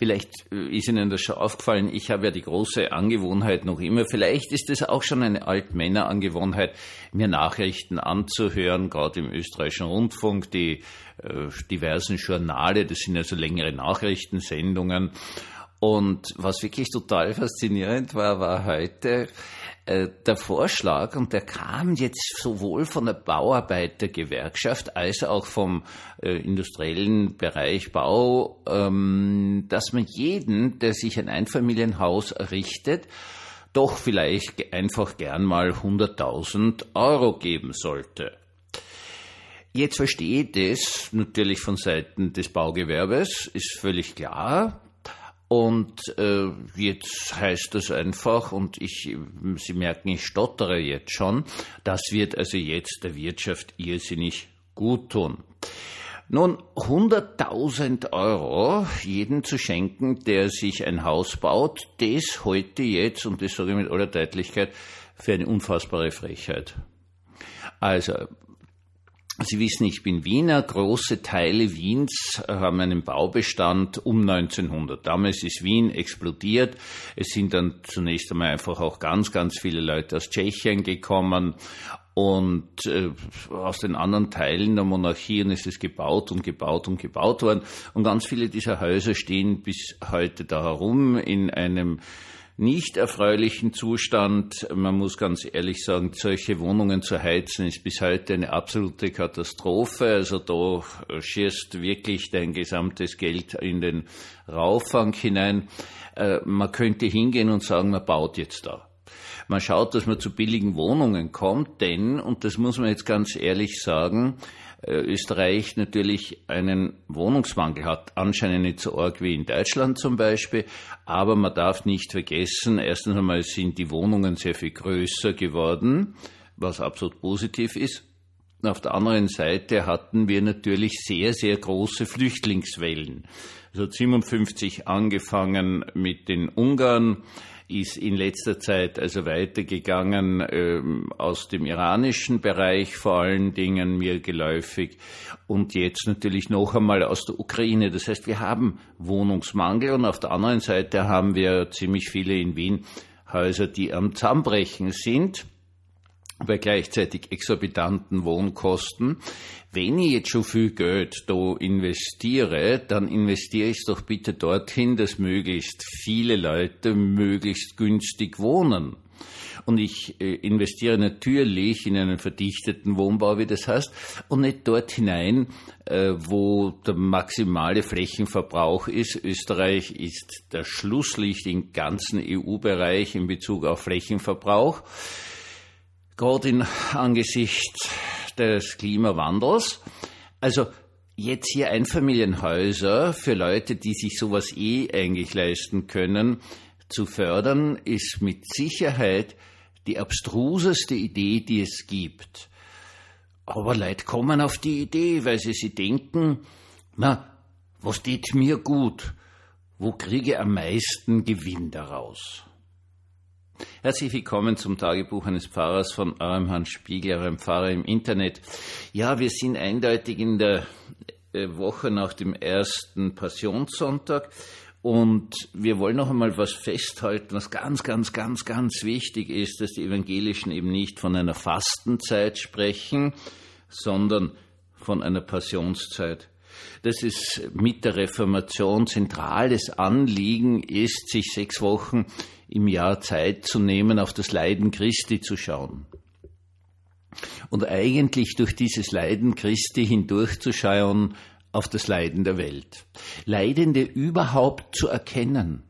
Vielleicht äh, ist Ihnen das schon aufgefallen, ich habe ja die große Angewohnheit noch immer, vielleicht ist es auch schon eine Altmännerangewohnheit, mir Nachrichten anzuhören, gerade im österreichischen Rundfunk, die äh, diversen Journale, das sind ja so längere Nachrichtensendungen. Und was wirklich total faszinierend war, war heute, äh, der Vorschlag, und der kam jetzt sowohl von der Bauarbeitergewerkschaft als auch vom äh, industriellen Bereich Bau, ähm, dass man jeden, der sich ein Einfamilienhaus errichtet, doch vielleicht einfach gern mal 100.000 Euro geben sollte. Jetzt versteht es natürlich von Seiten des Baugewerbes, ist völlig klar. Und äh, jetzt heißt das einfach, und ich, Sie merken, ich stottere jetzt schon, das wird also jetzt der Wirtschaft irrsinnig gut tun. Nun, 100.000 Euro jeden zu schenken, der sich ein Haus baut, das heute jetzt, und das sage ich mit aller Deutlichkeit, für eine unfassbare Frechheit. Also, Sie wissen, ich bin Wiener. Große Teile Wiens haben einen Baubestand um 1900. Damals ist Wien explodiert. Es sind dann zunächst einmal einfach auch ganz, ganz viele Leute aus Tschechien gekommen und äh, aus den anderen Teilen der Monarchien ist es gebaut und gebaut und gebaut worden. Und ganz viele dieser Häuser stehen bis heute da herum in einem nicht erfreulichen Zustand. Man muss ganz ehrlich sagen, solche Wohnungen zu heizen ist bis heute eine absolute Katastrophe. Also da schießt wirklich dein gesamtes Geld in den Rauffang hinein. Äh, man könnte hingehen und sagen, man baut jetzt da. Man schaut, dass man zu billigen Wohnungen kommt, denn, und das muss man jetzt ganz ehrlich sagen, Österreich natürlich einen Wohnungsmangel hat. Anscheinend nicht so arg wie in Deutschland zum Beispiel. Aber man darf nicht vergessen, erstens einmal sind die Wohnungen sehr viel größer geworden, was absolut positiv ist. Auf der anderen Seite hatten wir natürlich sehr, sehr große Flüchtlingswellen. Also 57 angefangen mit den Ungarn, ist in letzter Zeit also weitergegangen ähm, aus dem iranischen Bereich vor allen Dingen mir geläufig und jetzt natürlich noch einmal aus der Ukraine. Das heißt, wir haben Wohnungsmangel und auf der anderen Seite haben wir ziemlich viele in Wien Häuser, die am Zusammenbrechen sind bei gleichzeitig exorbitanten Wohnkosten. Wenn ich jetzt schon viel Geld da investiere, dann investiere ich es doch bitte dorthin, dass möglichst viele Leute möglichst günstig wohnen. Und ich äh, investiere natürlich in einen verdichteten Wohnbau, wie das heißt, und nicht dort hinein, äh, wo der maximale Flächenverbrauch ist. Österreich ist der Schlusslicht im ganzen EU-Bereich in Bezug auf Flächenverbrauch gerade in Angesicht des Klimawandels. Also jetzt hier Einfamilienhäuser für Leute, die sich sowas eh eigentlich leisten können, zu fördern, ist mit Sicherheit die abstruseste Idee, die es gibt. Aber Leute kommen auf die Idee, weil sie sich denken, na, was geht mir gut? Wo kriege am meisten Gewinn daraus? Herzlich willkommen zum Tagebuch eines Pfarrers von eurem Hans Spiegel, eurem Pfarrer im Internet. Ja, wir sind eindeutig in der äh, Woche nach dem ersten Passionssonntag und wir wollen noch einmal was festhalten, was ganz, ganz, ganz, ganz wichtig ist, dass die Evangelischen eben nicht von einer Fastenzeit sprechen, sondern von einer Passionszeit. Das ist mit der Reformation zentrales Anliegen ist, sich sechs Wochen im Jahr Zeit zu nehmen, auf das Leiden Christi zu schauen. Und eigentlich durch dieses Leiden Christi hindurchzuschauen auf das Leiden der Welt. Leidende überhaupt zu erkennen.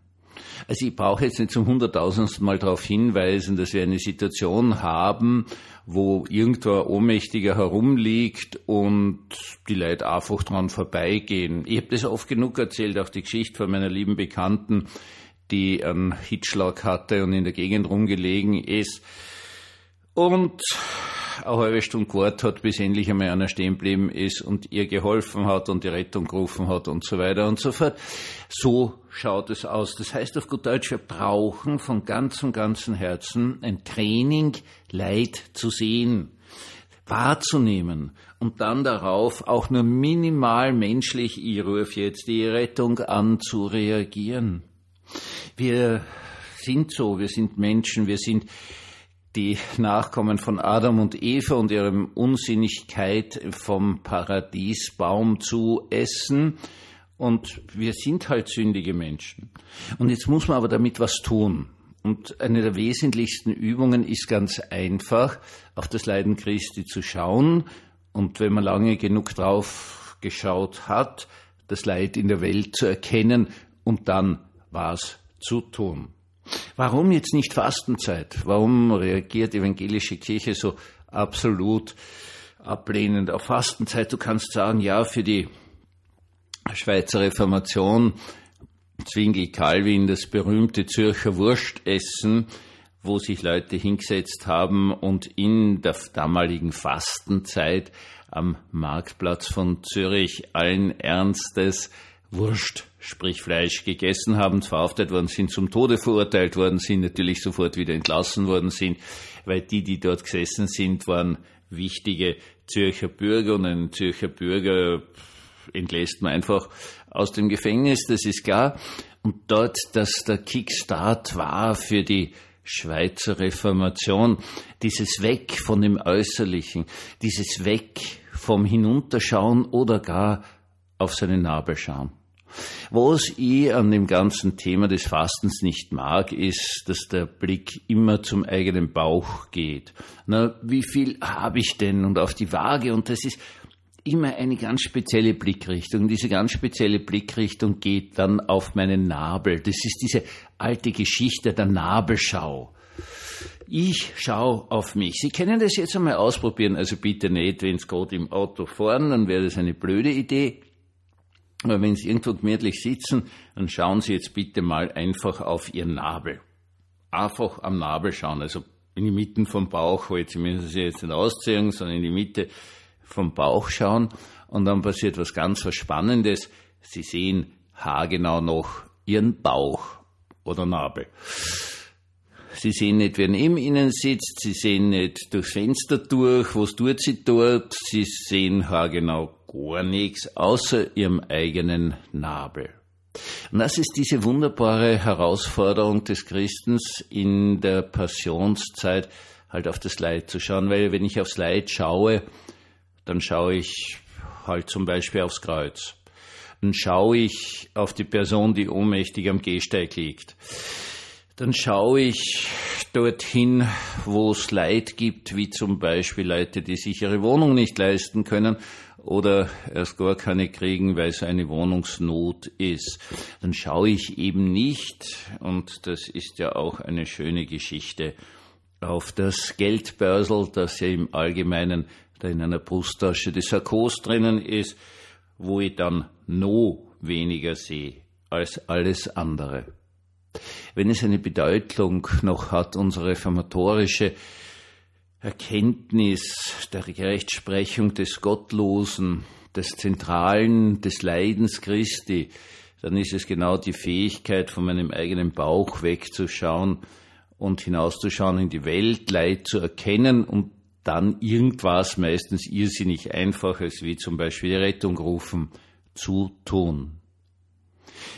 Also ich brauche jetzt nicht zum hunderttausendsten Mal darauf hinweisen, dass wir eine Situation haben, wo irgendwo ein Ohnmächtiger herumliegt und die Leute einfach dran vorbeigehen. Ich habe das oft genug erzählt, auch die Geschichte von meiner lieben Bekannten, die einen Hitschlag hatte und in der Gegend rumgelegen ist. Und eine halbe Stunde gewartet hat, bis endlich einmal einer stehen geblieben ist und ihr geholfen hat und die Rettung gerufen hat und so weiter und so fort. So schaut es aus. Das heißt auf gut Deutsch, wir brauchen von ganzem, ganzem Herzen ein Training, Leid zu sehen, wahrzunehmen und dann darauf auch nur minimal menschlich, ich rufe jetzt die Rettung an, zu reagieren. Wir sind so, wir sind Menschen, wir sind die Nachkommen von Adam und Eva und ihrem Unsinnigkeit vom Paradiesbaum zu essen. Und wir sind halt sündige Menschen. Und jetzt muss man aber damit was tun. Und eine der wesentlichsten Übungen ist ganz einfach, auf das Leiden Christi zu schauen. Und wenn man lange genug drauf geschaut hat, das Leid in der Welt zu erkennen und dann was zu tun. Warum jetzt nicht Fastenzeit? Warum reagiert die evangelische Kirche so absolut ablehnend auf Fastenzeit? Du kannst sagen, ja, für die Schweizer Reformation Zwingli Calvin das berühmte Zürcher Wurstessen, wo sich Leute hingesetzt haben und in der damaligen Fastenzeit am Marktplatz von Zürich allen Ernstes Wurst, sprich Fleisch, gegessen haben, verhaftet worden sind, zum Tode verurteilt worden sind, natürlich sofort wieder entlassen worden sind, weil die, die dort gesessen sind, waren wichtige Zürcher Bürger und ein Zürcher Bürger entlässt man einfach aus dem Gefängnis, das ist klar. Und dort, dass der Kickstart war für die Schweizer Reformation, dieses Weg von dem Äußerlichen, dieses Weg vom Hinunterschauen oder gar auf seinen Nabel schauen. Was ich an dem ganzen Thema des Fastens nicht mag, ist, dass der Blick immer zum eigenen Bauch geht. Na, wie viel habe ich denn? Und auf die Waage. Und das ist immer eine ganz spezielle Blickrichtung. Diese ganz spezielle Blickrichtung geht dann auf meinen Nabel. Das ist diese alte Geschichte der Nabelschau. Ich schaue auf mich. Sie können das jetzt einmal ausprobieren, also bitte nicht, wenn es gerade im Auto fahren, dann wäre das eine blöde Idee. Aber wenn Sie irgendwo gemütlich sitzen, dann schauen Sie jetzt bitte mal einfach auf Ihren Nabel. Einfach am Nabel schauen, also in die Mitte vom Bauch, jetzt müssen Sie jetzt nicht ausziehen, sondern in die Mitte vom Bauch schauen und dann passiert was ganz was Spannendes. Sie sehen haargenau noch Ihren Bauch oder Nabel. Sie sehen nicht, wer neben Ihnen sitzt, Sie sehen nicht durchs Fenster durch, was tut sie dort, Sie sehen haargenau gar nichts außer Ihrem eigenen Nabel. Und das ist diese wunderbare Herausforderung des Christens in der Passionszeit, halt auf das Leid zu schauen, weil wenn ich aufs Leid schaue, dann schaue ich halt zum Beispiel aufs Kreuz. Dann schaue ich auf die Person, die ohnmächtig am Gehsteig liegt. Dann schaue ich dorthin, wo es Leid gibt, wie zum Beispiel Leute, die sich ihre Wohnung nicht leisten können oder erst gar keine kriegen, weil es eine Wohnungsnot ist. Dann schaue ich eben nicht, und das ist ja auch eine schöne Geschichte, auf das Geldbörsel, das ja im Allgemeinen da in einer Brusttasche des Sarkos drinnen ist, wo ich dann noch weniger sehe als alles andere. Wenn es eine Bedeutung noch hat, unsere reformatorische Erkenntnis der Rechtsprechung des Gottlosen, des Zentralen des Leidens Christi, dann ist es genau die Fähigkeit, von meinem eigenen Bauch wegzuschauen und hinauszuschauen in die Welt, Leid zu erkennen und dann irgendwas meistens irrsinnig Einfaches, wie zum Beispiel die Rettung rufen, zu tun.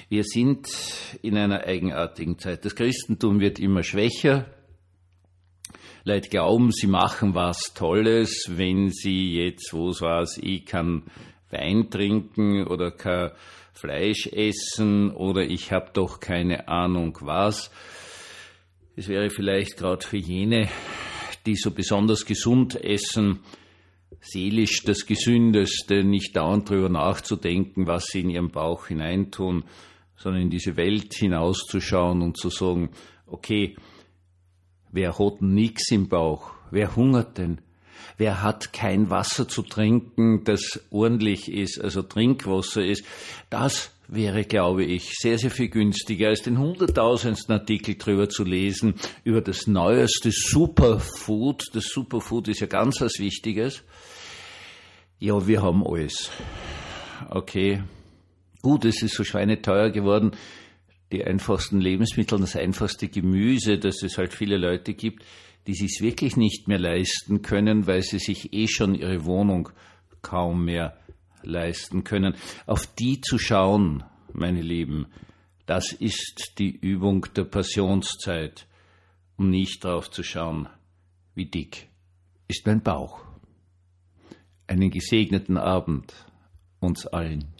Wir sind in einer eigenartigen Zeit. Das Christentum wird immer schwächer. Leute glauben, sie machen was Tolles, wenn sie jetzt, wo es war, ich kann Wein trinken oder kein Fleisch essen oder ich habe doch keine Ahnung was. Es wäre vielleicht gerade für jene die so besonders gesund essen, seelisch das Gesündeste, nicht dauernd darüber nachzudenken, was sie in ihren Bauch hineintun, sondern in diese Welt hinauszuschauen und zu sagen, okay, wer hat nix im Bauch? Wer hungert denn? Wer hat kein Wasser zu trinken, das ordentlich ist, also Trinkwasser ist? Das wäre, glaube ich, sehr, sehr viel günstiger, als den hunderttausendsten Artikel drüber zu lesen, über das neueste Superfood. Das Superfood ist ja ganz was Wichtiges. Ja, wir haben alles. Okay. Gut, es ist so schweineteuer geworden. Die einfachsten Lebensmittel, das einfachste Gemüse, dass es halt viele Leute gibt, die sich wirklich nicht mehr leisten können, weil sie sich eh schon ihre Wohnung kaum mehr leisten können. Auf die zu schauen, meine Lieben, das ist die Übung der Passionszeit, um nicht drauf zu schauen, wie dick ist mein Bauch. Einen gesegneten Abend uns allen.